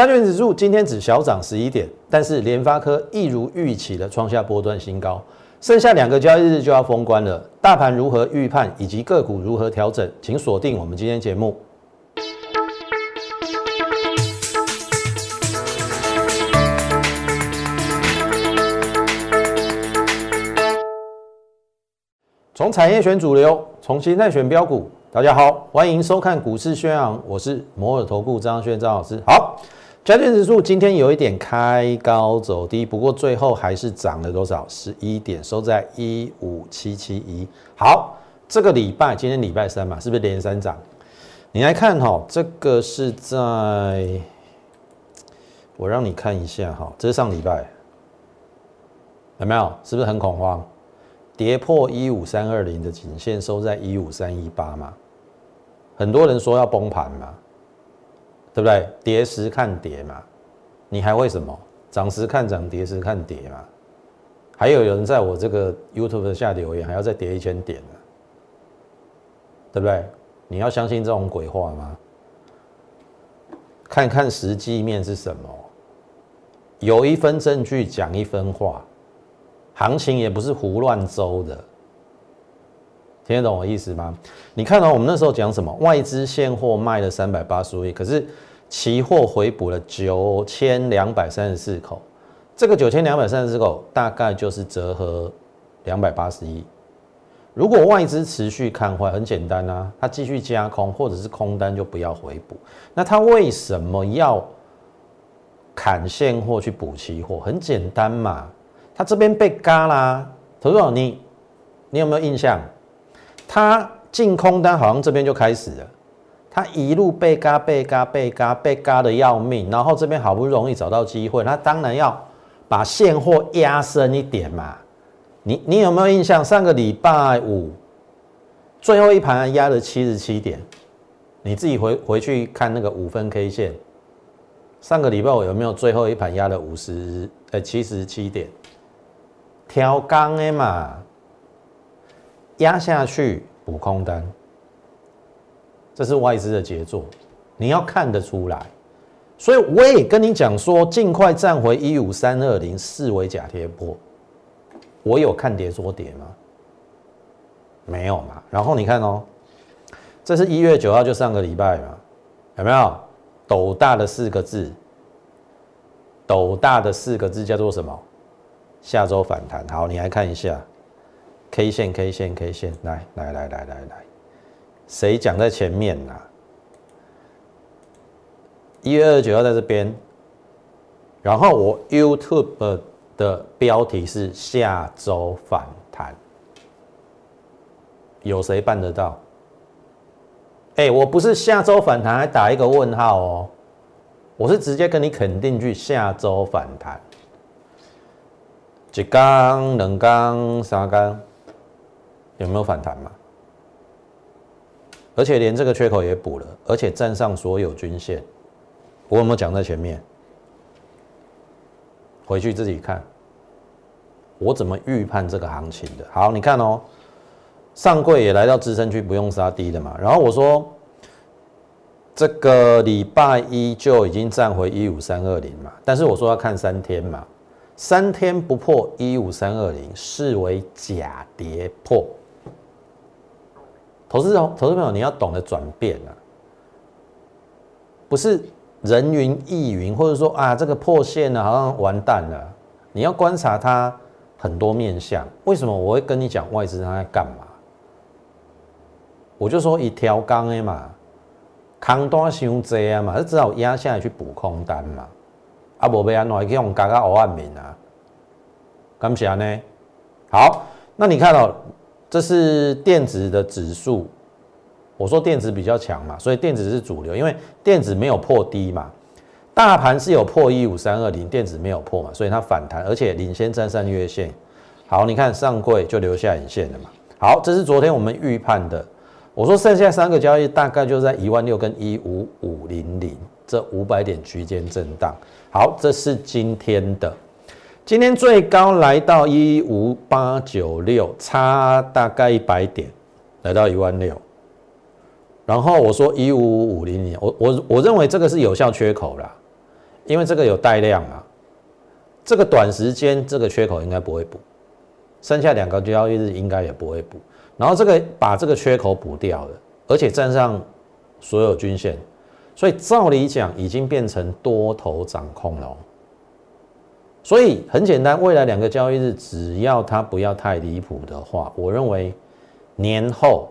加权指数今天只小涨十一点，但是联发科一如预期的创下波段新高。剩下两个交易日就要封关了，大盘如何预判以及个股如何调整，请锁定我们今天节目。从产业选主流，从形态选标股。大家好，欢迎收看股市宣扬，我是摩尔投顾张轩张老师。好。加权指数今天有一点开高走低，不过最后还是涨了多少？十一点，收在一五七七一。好，这个礼拜今天礼拜三嘛，是不是连三涨？你来看哈，这个是在，我让你看一下哈，这是上礼拜，有没有？是不是很恐慌？跌破一五三二零的颈线，收在一五三一八嘛？很多人说要崩盘嘛？对不对？跌时看跌嘛，你还会什么？涨时看涨，跌时看跌嘛。还有有人在我这个 YouTube 下留言，还要再跌一千点呢，对不对？你要相信这种鬼话吗？看看实际面是什么，有一分证据讲一分话，行情也不是胡乱诌的，听得懂我意思吗？你看到我们那时候讲什么？外资现货卖了三百八十亿，可是。期货回补了九千两百三十四口，这个九千两百三十四口大概就是折合两百八十亿。如果外资持续看坏，很简单啊，它继续加空或者是空单就不要回补。那它为什么要砍现货去补期货？很简单嘛，它这边被嘎啦。投资你你有没有印象？它进空单好像这边就开始了。他一路被嘎被嘎被嘎被嘎的要命，然后这边好不容易找到机会，他当然要把现货压深一点嘛。你你有没有印象？上个礼拜五最后一盘压了七十七点，你自己回回去看那个五分 K 线。上个礼拜五有没有最后一盘压了五十呃七十七点？调刚的嘛，压下去补空单。这是外资的杰作，你要看得出来，所以我也跟你讲说，尽快站回一五三二零，视为假跌破。我有看跌说跌吗？没有嘛。然后你看哦，这是一月九号，就上个礼拜嘛，有没有？斗大的四个字，斗大的四个字叫做什么？下周反弹。好，你来看一下，K 线，K 线，K 线，来来来来来来。谁讲在前面呐？一月二十九号在这边，然后我 YouTube 的标题是下周反弹，有谁办得到？哎，我不是下周反弹还打一个问号哦，我是直接跟你肯定句下周反弹，一缸、两缸、三缸，有没有反弹嘛？而且连这个缺口也补了，而且站上所有均线。我有没有讲在前面？回去自己看，我怎么预判这个行情的？好，你看哦，上柜也来到支撑区，不用杀低的嘛。然后我说，这个礼拜一就已经站回一五三二零嘛，但是我说要看三天嘛，三天不破一五三二零，视为假跌破。投资投资朋友，你要懂得转变啊，不是人云亦云，或者说啊这个破线了，好像完蛋了。你要观察它很多面相。为什么我会跟你讲外资它在干嘛？我就说一条钢的嘛，扛单伤济啊嘛，就只好压下来去补空单嘛。啊，无被安怎去用加加五万名啊？感谢呢。好，那你看到。这是电子的指数，我说电子比较强嘛，所以电子是主流，因为电子没有破低嘛，大盘是有破一五三二零，电子没有破嘛，所以它反弹，而且领先站上月线。好，你看上柜就留下影线了嘛。好，这是昨天我们预判的，我说剩下三个交易大概就在一万六跟一五五零零这五百点区间震荡。好，这是今天的。今天最高来到一五八九六，差大概一百点，来到一万六。然后我说一五五零零，我我我认为这个是有效缺口啦，因为这个有带量啊，这个短时间这个缺口应该不会补，剩下两个交易日应该也不会补，然后这个把这个缺口补掉了，而且站上所有均线，所以照理讲已经变成多头掌控了。所以很简单，未来两个交易日只要它不要太离谱的话，我认为年后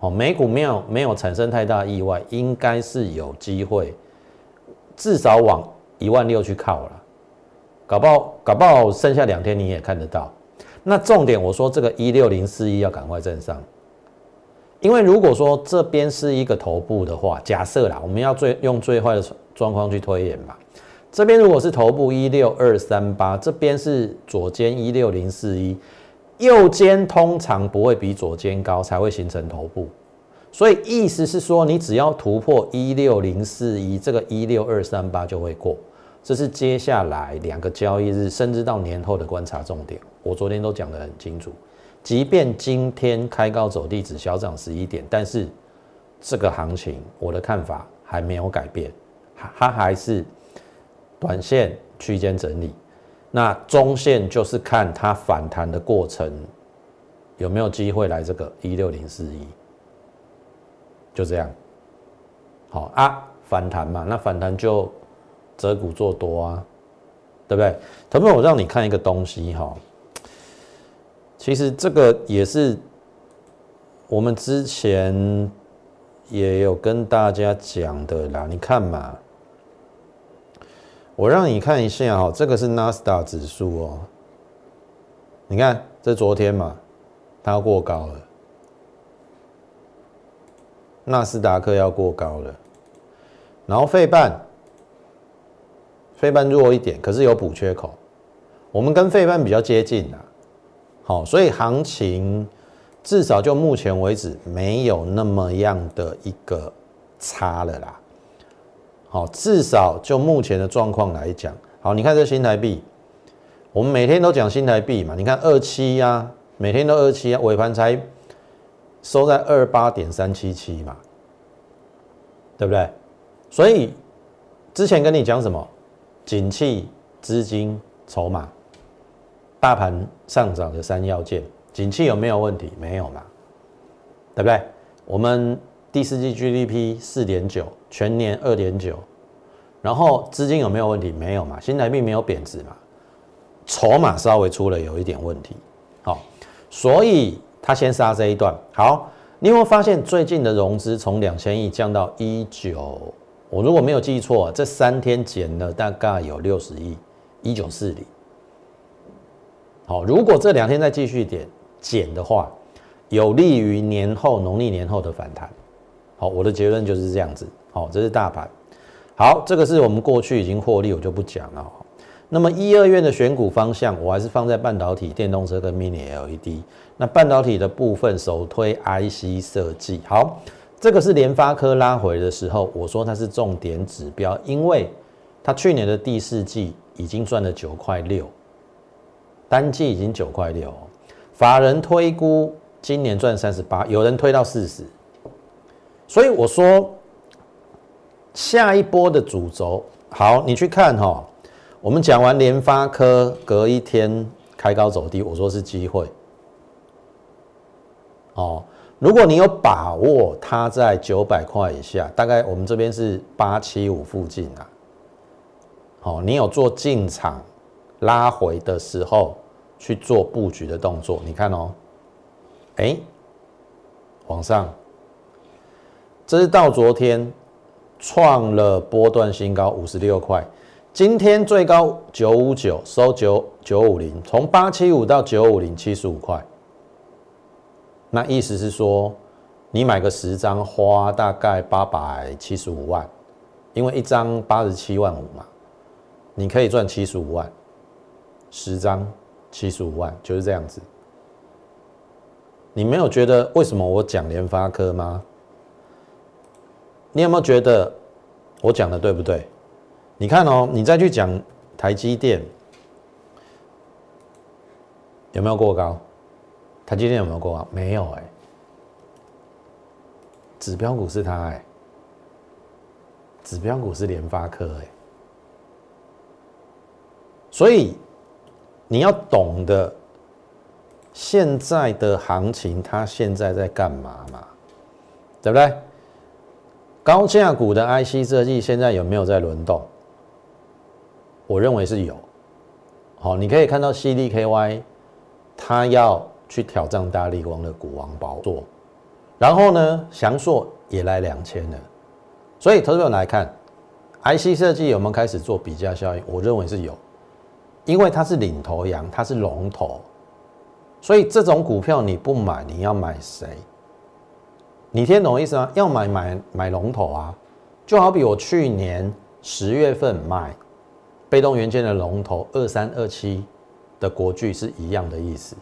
哦美股没有没有产生太大意外，应该是有机会至少往一万六去靠了。搞不好搞不好剩下两天你也看得到。那重点我说这个一六零四一要赶快站上，因为如果说这边是一个头部的话，假设啦，我们要最用最坏的状况去推演嘛。这边如果是头部一六二三八，这边是左肩一六零四一，右肩通常不会比左肩高，才会形成头部。所以意思是说，你只要突破一六零四一，这个一六二三八就会过。这是接下来两个交易日，甚至到年后的观察重点。我昨天都讲得很清楚，即便今天开高走低，只小涨十一点，但是这个行情我的看法还没有改变，它还是。短线区间整理，那中线就是看它反弹的过程有没有机会来这个一六零四一，就这样。好啊，反弹嘛，那反弹就择股做多啊，对不对？同学们，我让你看一个东西哈，其实这个也是我们之前也有跟大家讲的啦，你看嘛。我让你看一下哈，这个是纳斯达指数哦。你看，这昨天嘛，它要过高了，纳斯达克要过高了，然后费半，费半弱一点，可是有补缺口，我们跟费半比较接近啊。好，所以行情至少就目前为止没有那么样的一个差了啦。好，至少就目前的状况来讲，好，你看这新台币，我们每天都讲新台币嘛，你看二七呀，每天都二七啊，尾盘才收在二八点三七七嘛，对不对？所以之前跟你讲什么，景气、资金、筹码、大盘上涨的三要件，景气有没有问题？没有嘛，对不对？我们。第四季 GDP 四点九，全年二点九，然后资金有没有问题？没有嘛，新台币没有贬值嘛，筹码稍微出了有一点问题，好，所以他先杀这一段。好，你有没有发现最近的融资从两千亿降到一九？我如果没有记错，这三天减了大概有六十亿，一九四零。好，如果这两天再继续点减的话，有利于年后农历年后的反弹。好，我的结论就是这样子。好，这是大盘。好，这个是我们过去已经获利，我就不讲了。那么一二月的选股方向，我还是放在半导体、电动车跟 Mini LED。那半导体的部分，首推 IC 设计。好，这个是联发科拉回的时候，我说它是重点指标，因为它去年的第四季已经赚了九块六，单季已经九块六。法人推估今年赚三十八，有人推到四十。所以我说，下一波的主轴好，你去看哈。我们讲完联发科，隔一天开高走低，我说是机会。哦，如果你有把握，它在九百块以下，大概我们这边是八七五附近啊。好，你有做进场拉回的时候去做布局的动作，你看哦，哎，往上。这是到昨天创了波段新高五十六块，今天最高九五九收九九五零，从八七五到九五零七十五块。那意思是说，你买个十张花大概八百七十五万，因为一张八十七万五嘛，你可以赚七十五万，十张七十五万就是这样子。你没有觉得为什么我讲联发科吗？你有没有觉得我讲的对不对？你看哦，你再去讲台积电有没有过高？台积电有没有过高？没有哎，指标股是它哎，指标股是联发科哎，所以你要懂得现在的行情，它现在在干嘛嘛？对不对？高价股的 IC 设计现在有没有在轮动？我认为是有。好，你可以看到 CDKY，它要去挑战大力光的股王宝座，然后呢，翔硕也来两千了。所以投资者来看，IC 设计有没有开始做比价效应？我认为是有，因为它是领头羊，它是龙头，所以这种股票你不买，你要买谁？你听懂意思吗？要买买买龙头啊，就好比我去年十月份买被动元件的龙头二三二七的国巨是一样的意思。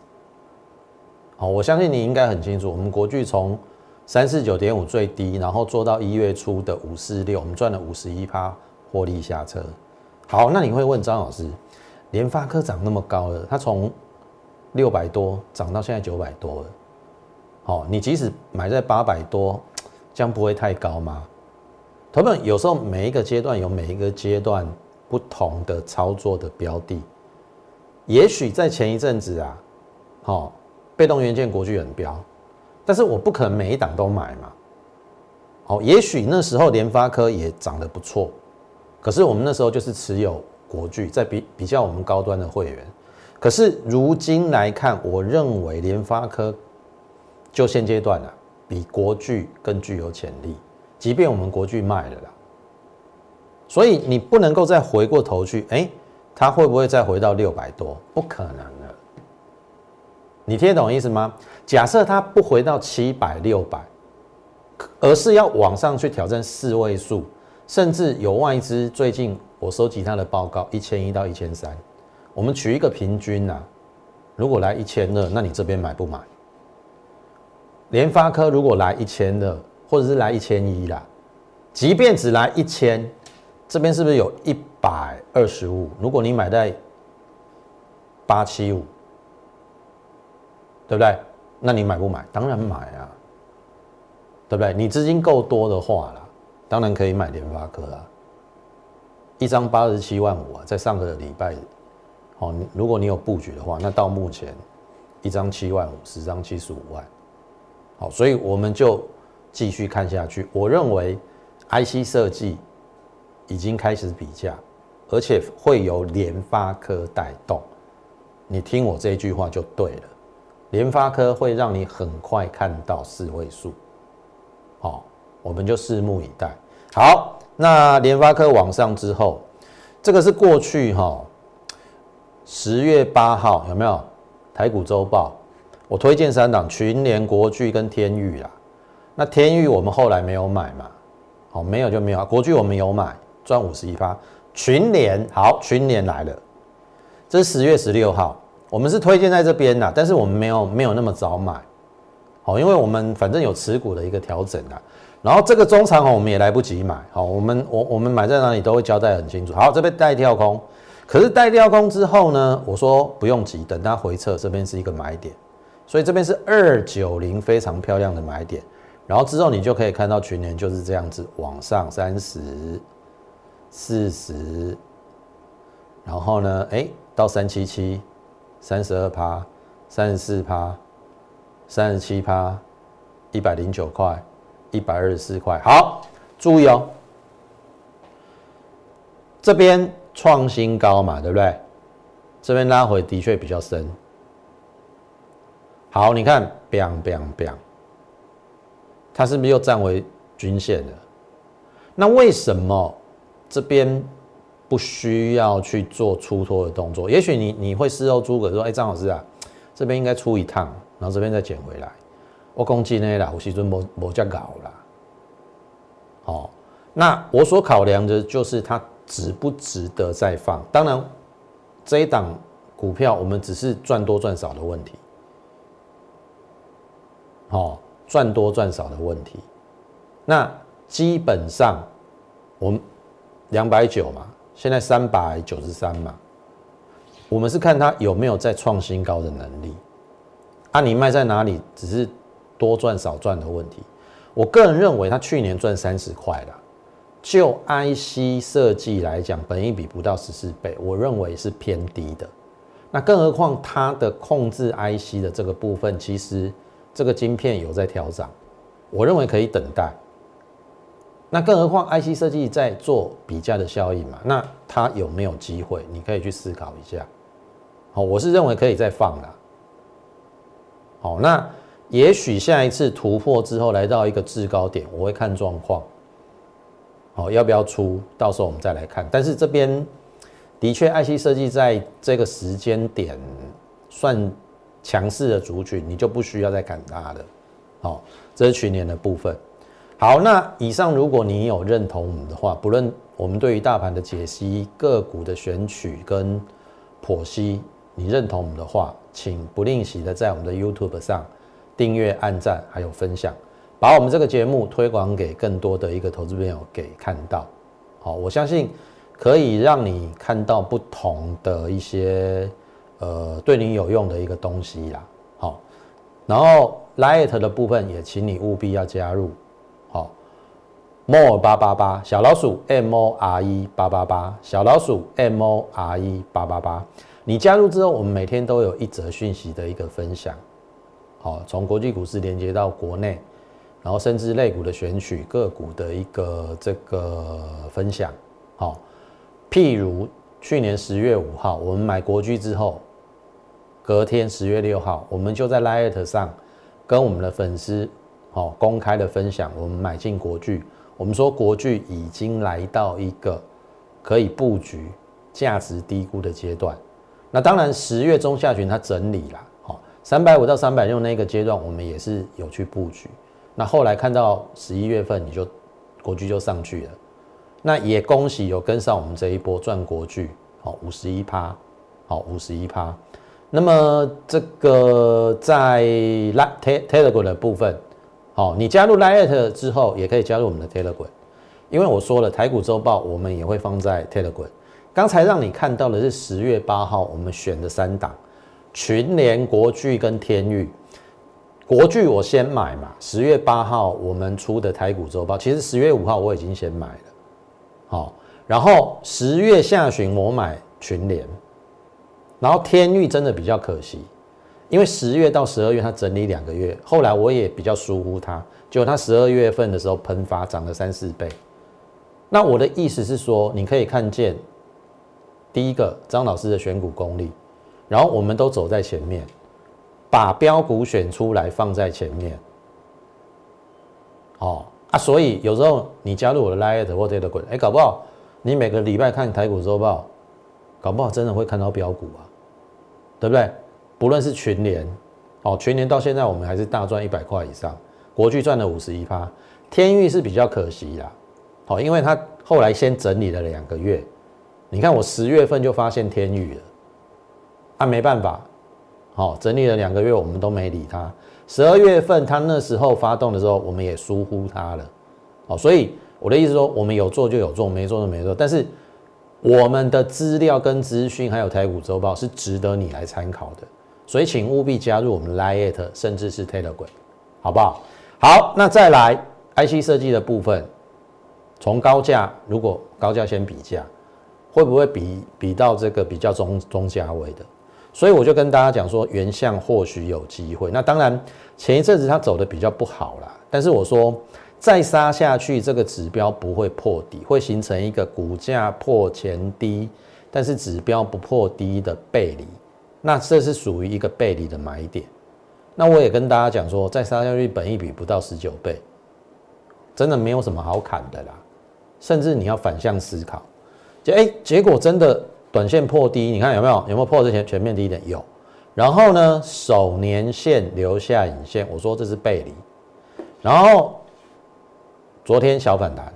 好，我相信你应该很清楚，我们国巨从三四九点五最低，然后做到一月初的五四六，我们赚了五十一趴获利下车。好，那你会问张老师，联发科涨那么高了，它从六百多涨到现在九百多了。哦，你即使买在八百多，这样不会太高吗？同们有时候每一个阶段有每一个阶段不同的操作的标的，也许在前一阵子啊，好，被动元件国巨很标，但是我不可能每一档都买嘛。好，也许那时候联发科也涨得不错，可是我们那时候就是持有国巨，在比比较我们高端的会员，可是如今来看，我认为联发科。就现阶段啊，比国巨更具有潜力。即便我们国巨卖了啦，所以你不能够再回过头去，哎，它会不会再回到六百多？不可能了。你听得懂意思吗？假设它不回到七百、六百，而是要往上去挑战四位数，甚至有外资最近我收集他的报告，一千一到一千三，我们取一个平均呐。如果来一千二，那你这边买不买？联发科如果来一千的，或者是来一千一啦，即便只来一千，这边是不是有一百二十五？如果你买在八七五，对不对？那你买不买？当然买啊，对不对？你资金够多的话啦，当然可以买联发科啊。一张八十七万五啊，在上个礼拜，哦，如果你有布局的话，那到目前一张七万五，十张七十五万。好，所以我们就继续看下去。我认为，IC 设计已经开始比价，而且会由联发科带动。你听我这句话就对了，联发科会让你很快看到四位数。好，我们就拭目以待。好，那联发科往上之后，这个是过去哈，十月八号有没有台股周报？我推荐三档群联、国巨跟天域啦。那天域我们后来没有买嘛？好，没有就没有啊。国巨我们有买，赚五十一发。群联好，群联来了，这是十月十六号，我们是推荐在这边的，但是我们没有没有那么早买，好，因为我们反正有持股的一个调整的。然后这个中长红我们也来不及买，好，我们我我们买在哪里都会交代很清楚。好，这边带跳空，可是带跳空之后呢，我说不用急，等它回撤，这边是一个买点。所以这边是二九零非常漂亮的买点，然后之后你就可以看到群年就是这样子往上三十、四十，然后呢，哎，到三七七、三十二趴、三十四趴、三十七趴、一百零九块、一百二十四块。好，注意哦，这边创新高嘛，对不对？这边拉回的确比较深。好，你看，biang biang biang，它是不是又站回均线了？那为什么这边不需要去做出脱的动作？也许你你会事后诸葛说：“哎，张老师啊，这边应该出一趟，然后这边再捡回来。”我攻击呢啦，我时阵没没这搞啦。好，那我所考量的就是它值不值得再放。当然，这一档股票我们只是赚多赚少的问题。哦，赚多赚少的问题，那基本上我们两百九嘛，现在三百九十三嘛，我们是看它有没有在创新高的能力。啊，你卖在哪里，只是多赚少赚的问题。我个人认为，它去年赚三十块了，就 IC 设计来讲，本益比不到十四倍，我认为是偏低的。那更何况它的控制 IC 的这个部分，其实这个晶片有在调整，我认为可以等待。那更何况 IC 设计在做比价的效应嘛？那它有没有机会？你可以去思考一下。好，我是认为可以再放的。好，那也许下一次突破之后来到一个制高点，我会看状况。好，要不要出？到时候我们再来看。但是这边的确，IC 设计在这个时间点算强势的族群，你就不需要再看它了。好，这是去年的部分。好，那以上如果你有认同我们的话，不论我们对于大盘的解析、个股的选取跟剖析，你认同我们的话，请不吝惜的在我们的 YouTube 上订阅、按赞还有分享，把我们这个节目推广给更多的一个投资朋友给看到。好，我相信可以让你看到不同的一些呃对你有用的一个东西啦。好，然后 Light 的部分也请你务必要加入。好 more 八八八小老鼠 m o r e 八八八小老鼠 m o r e 八八八，你加入之后，我们每天都有一则讯息的一个分享，好，从国际股市连接到国内，然后甚至类股的选取个股的一个这个分享，好，譬如去年十月五号我们买国巨之后，隔天十月六号，我们就在 Lite 上跟我们的粉丝好公开的分享，我们买进国巨。我们说国巨已经来到一个可以布局、价值低估的阶段。那当然，十月中下旬它整理了，好，三百五到三百六那个阶段，我们也是有去布局。那后来看到十一月份，你就国巨就上去了。那也恭喜有跟上我们这一波赚国巨，好，五十一趴，好，五十一趴。那么这个在拉 Telegram 的部分。好，你加入 Lite 之后，也可以加入我们的 Telegram，因为我说了台股周报，我们也会放在 Telegram。刚才让你看到的是十月八号我们选的三档，群联、国巨跟天域。国巨我先买嘛，十月八号我们出的台股周报，其实十月五号我已经先买了。好，然后十月下旬我买群联，然后天域真的比较可惜。因为十月到十二月它整理两个月，后来我也比较疏忽它，结果它十二月份的时候喷发涨了三四倍。那我的意思是说，你可以看见第一个张老师的选股功力，然后我们都走在前面，把标股选出来放在前面。哦啊，所以有时候你加入我的 Light 或 Telegram，哎，搞不好你每个礼拜看台股周报，搞不好真的会看到标股啊，对不对？不论是群联，哦，群联到现在我们还是大赚一百块以上，国巨赚了五十一趴，天域是比较可惜啦，好，因为它后来先整理了两个月，你看我十月份就发现天域了，啊，没办法，好，整理了两个月我们都没理它，十二月份它那时候发动的时候，我们也疏忽它了，好，所以我的意思说，我们有做就有做，没做就没做，但是我们的资料跟资讯还有台股周报是值得你来参考的。所以，请务必加入我们 Lite，甚至是 Telegram，好不好？好，那再来 IC 设计的部分，从高价，如果高价先比价，会不会比比到这个比较中中价位的？所以我就跟大家讲说，原相或许有机会。那当然，前一阵子它走的比较不好啦，但是我说再杀下去，这个指标不会破底，会形成一个股价破前低，但是指标不破低的背离。那这是属于一个背离的买点，那我也跟大家讲说，在杀下去，本一比不到十九倍，真的没有什么好砍的啦，甚至你要反向思考，就哎，结果真的短线破低，你看有没有？有没有破之前全面低点？有，然后呢，首年线留下影线，我说这是背离，然后昨天小反弹，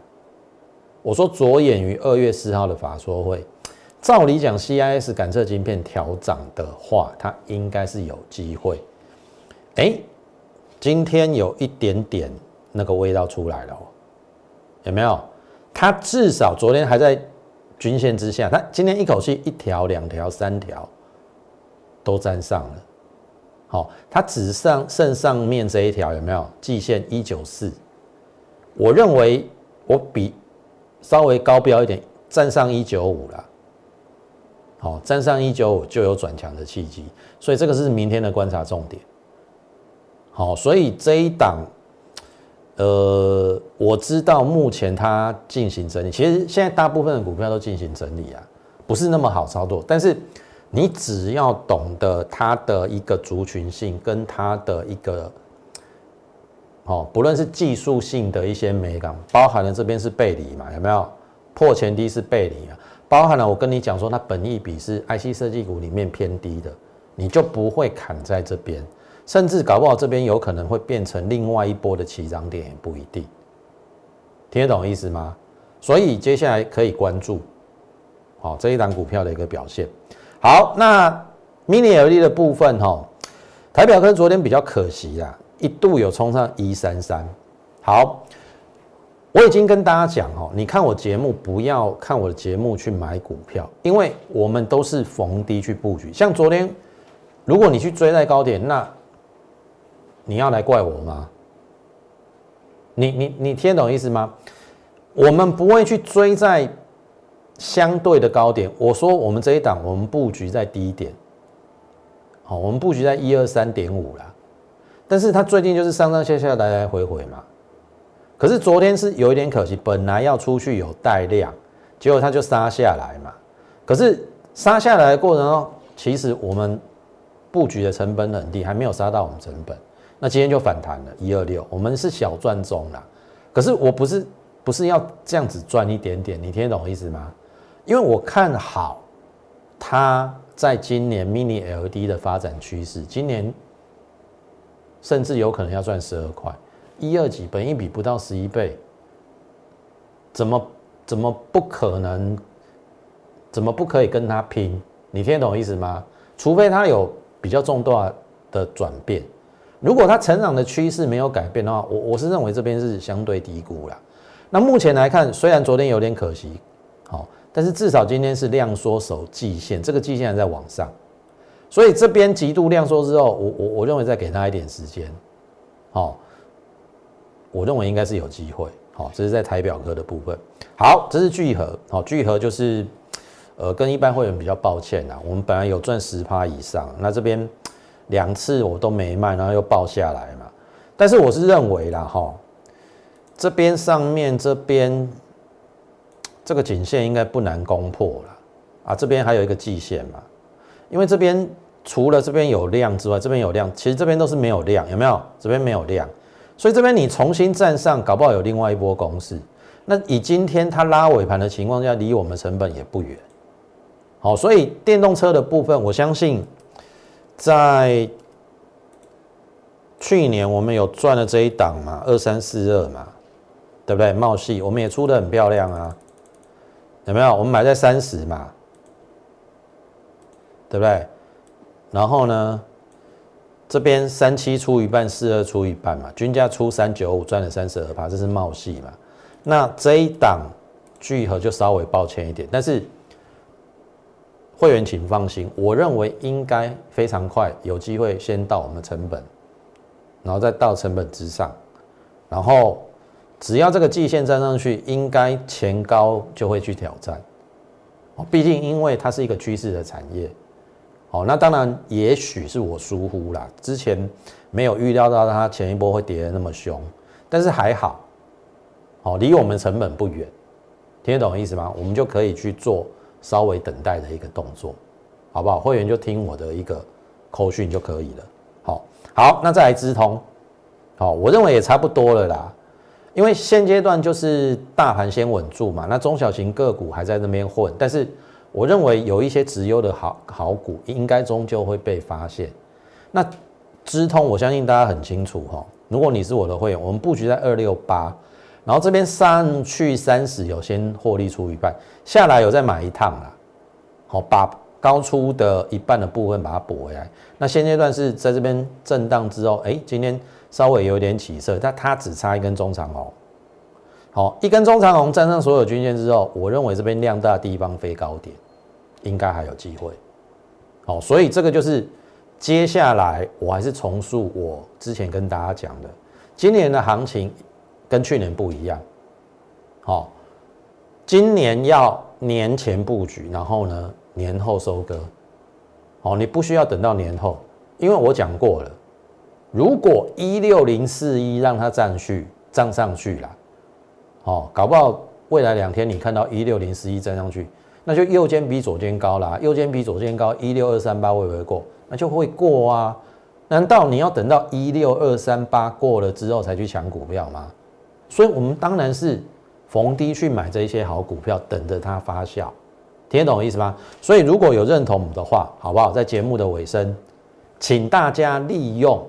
我说着眼于二月四号的法说会。照理讲，CIS 感测晶片调涨的话，它应该是有机会。哎，今天有一点点那个味道出来了哦，有没有？它至少昨天还在均线之下，它今天一口气一条、两条、三条都沾上了。好，它只上剩上面这一条有没有？季线一九四，我认为我比。稍微高标一点，站上一九五了。好，站上一九五就有转强的契机，所以这个是明天的观察重点。好，所以这一档，呃，我知道目前它进行整理，其实现在大部分的股票都进行整理啊，不是那么好操作。但是你只要懂得它的一个族群性跟它的一个。哦，不论是技术性的一些美感，包含了这边是背离嘛，有没有破前低是背离啊？包含了我跟你讲说，它本益比是 IC 设计股里面偏低的，你就不会砍在这边，甚至搞不好这边有可能会变成另外一波的起涨点，也不一定。听得懂意思吗？所以接下来可以关注，好这一档股票的一个表现。好，那 Mini LED 的部分哈，台表科昨天比较可惜啦。一度有冲上一三三，好，我已经跟大家讲哦，你看我节目不要看我的节目去买股票，因为我们都是逢低去布局。像昨天，如果你去追在高点，那你要来怪我吗？你你你听懂意思吗？我们不会去追在相对的高点。我说我们这一档，我们布局在低点，好，我们布局在一二三点五啦。但是它最近就是上上下下来来回回嘛，可是昨天是有一点可惜，本来要出去有带量，结果它就杀下来嘛。可是杀下来的过程中，其实我们布局的成本很低，还没有杀到我们成本。那今天就反弹了，一二六，我们是小赚中啦。可是我不是不是要这样子赚一点点，你听得懂我意思吗？因为我看好它在今年 Mini LD 的发展趋势，今年。甚至有可能要赚十二块，一二几，本一比不到十一倍，怎么怎么不可能？怎么不可以跟他拼？你听得懂意思吗？除非他有比较重大的转变，如果他成长的趋势没有改变的话，我我是认为这边是相对低估了。那目前来看，虽然昨天有点可惜，好，但是至少今天是量缩守季线，这个季线还在往上。所以这边极度量缩之后，我我我认为再给他一点时间，好，我认为应该是有机会，好，这是在台表哥的部分。好，这是聚合，好，聚合就是，呃，跟一般会员比较抱歉啊，我们本来有赚十趴以上，那这边两次我都没卖，然后又爆下来嘛。但是我是认为啦，哈，这边上面这边这个颈线应该不难攻破了啊，这边还有一个季线嘛，因为这边。除了这边有量之外，这边有量，其实这边都是没有量，有没有？这边没有量，所以这边你重新站上，搞不好有另外一波攻势。那以今天它拉尾盘的情况下，离我们成本也不远。好，所以电动车的部分，我相信在去年我们有赚了这一档嘛，二三四二嘛，对不对？茂系我们也出的很漂亮啊，有没有？我们买在三十嘛，对不对？然后呢，这边三七出一半，四二出一半嘛，均价出三九五，赚了三十二趴，这是冒戏嘛。那这一档聚合就稍微抱歉一点，但是会员请放心，我认为应该非常快有机会先到我们成本，然后再到成本之上，然后只要这个季线站上去，应该前高就会去挑战。哦，毕竟因为它是一个趋势的产业。哦，那当然，也许是我疏忽啦，之前没有预料到它前一波会跌得那么凶，但是还好，哦，离我们成本不远，听得懂意思吗？我们就可以去做稍微等待的一个动作，好不好？会员就听我的一个口讯就可以了。好，好，那再来资通，好，我认为也差不多了啦，因为现阶段就是大盘先稳住嘛，那中小型个股还在那边混，但是。我认为有一些直优的好好股，应该终究会被发现。那资通，我相信大家很清楚哈。如果你是我的会员，我们布局在二六八，然后这边上去三十，有先获利出一半，下来有再买一趟啦。好，把高出的一半的部分把它补回来。那现阶段是在这边震荡之后，哎，今天稍微有点起色，但它只差一根中长红。好，一根中长红站上所有均线之后，我认为这边量大地方飞高点。应该还有机会，好，所以这个就是接下来我还是重述我之前跟大家讲的，今年的行情跟去年不一样，好，今年要年前布局，然后呢年后收割。哦，你不需要等到年后，因为我讲过了，如果一六零四一让它站去站上去了，哦，搞不好未来两天你看到一六零四一站上去，那就右肩比左肩高啦，右肩比左肩高，一六二三八会不会过？那就会过啊。难道你要等到一六二三八过了之后才去抢股票吗？所以，我们当然是逢低去买这一些好股票，等着它发酵。听得懂我意思吗？所以，如果有认同我们的话，好不好？在节目的尾声，请大家利用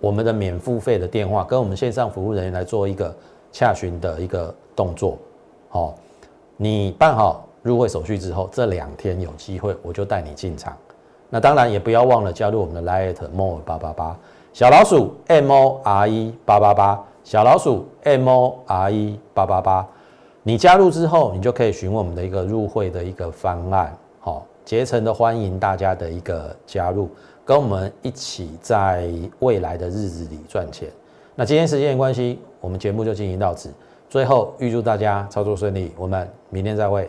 我们的免付费的电话，跟我们线上服务人员来做一个洽询的一个动作。好，你办好入会手续之后，这两天有机会，我就带你进场。那当然也不要忘了加入我们的 Lite More 八八八小老鼠 M O R E 八八八小老鼠 M O R E 八八八，你加入之后，你就可以询问我们的一个入会的一个方案。好，竭诚的欢迎大家的一个加入，跟我们一起在未来的日子里赚钱。那今天时间关系，我们节目就进行到此。最后预祝大家操作顺利，我们明天再会。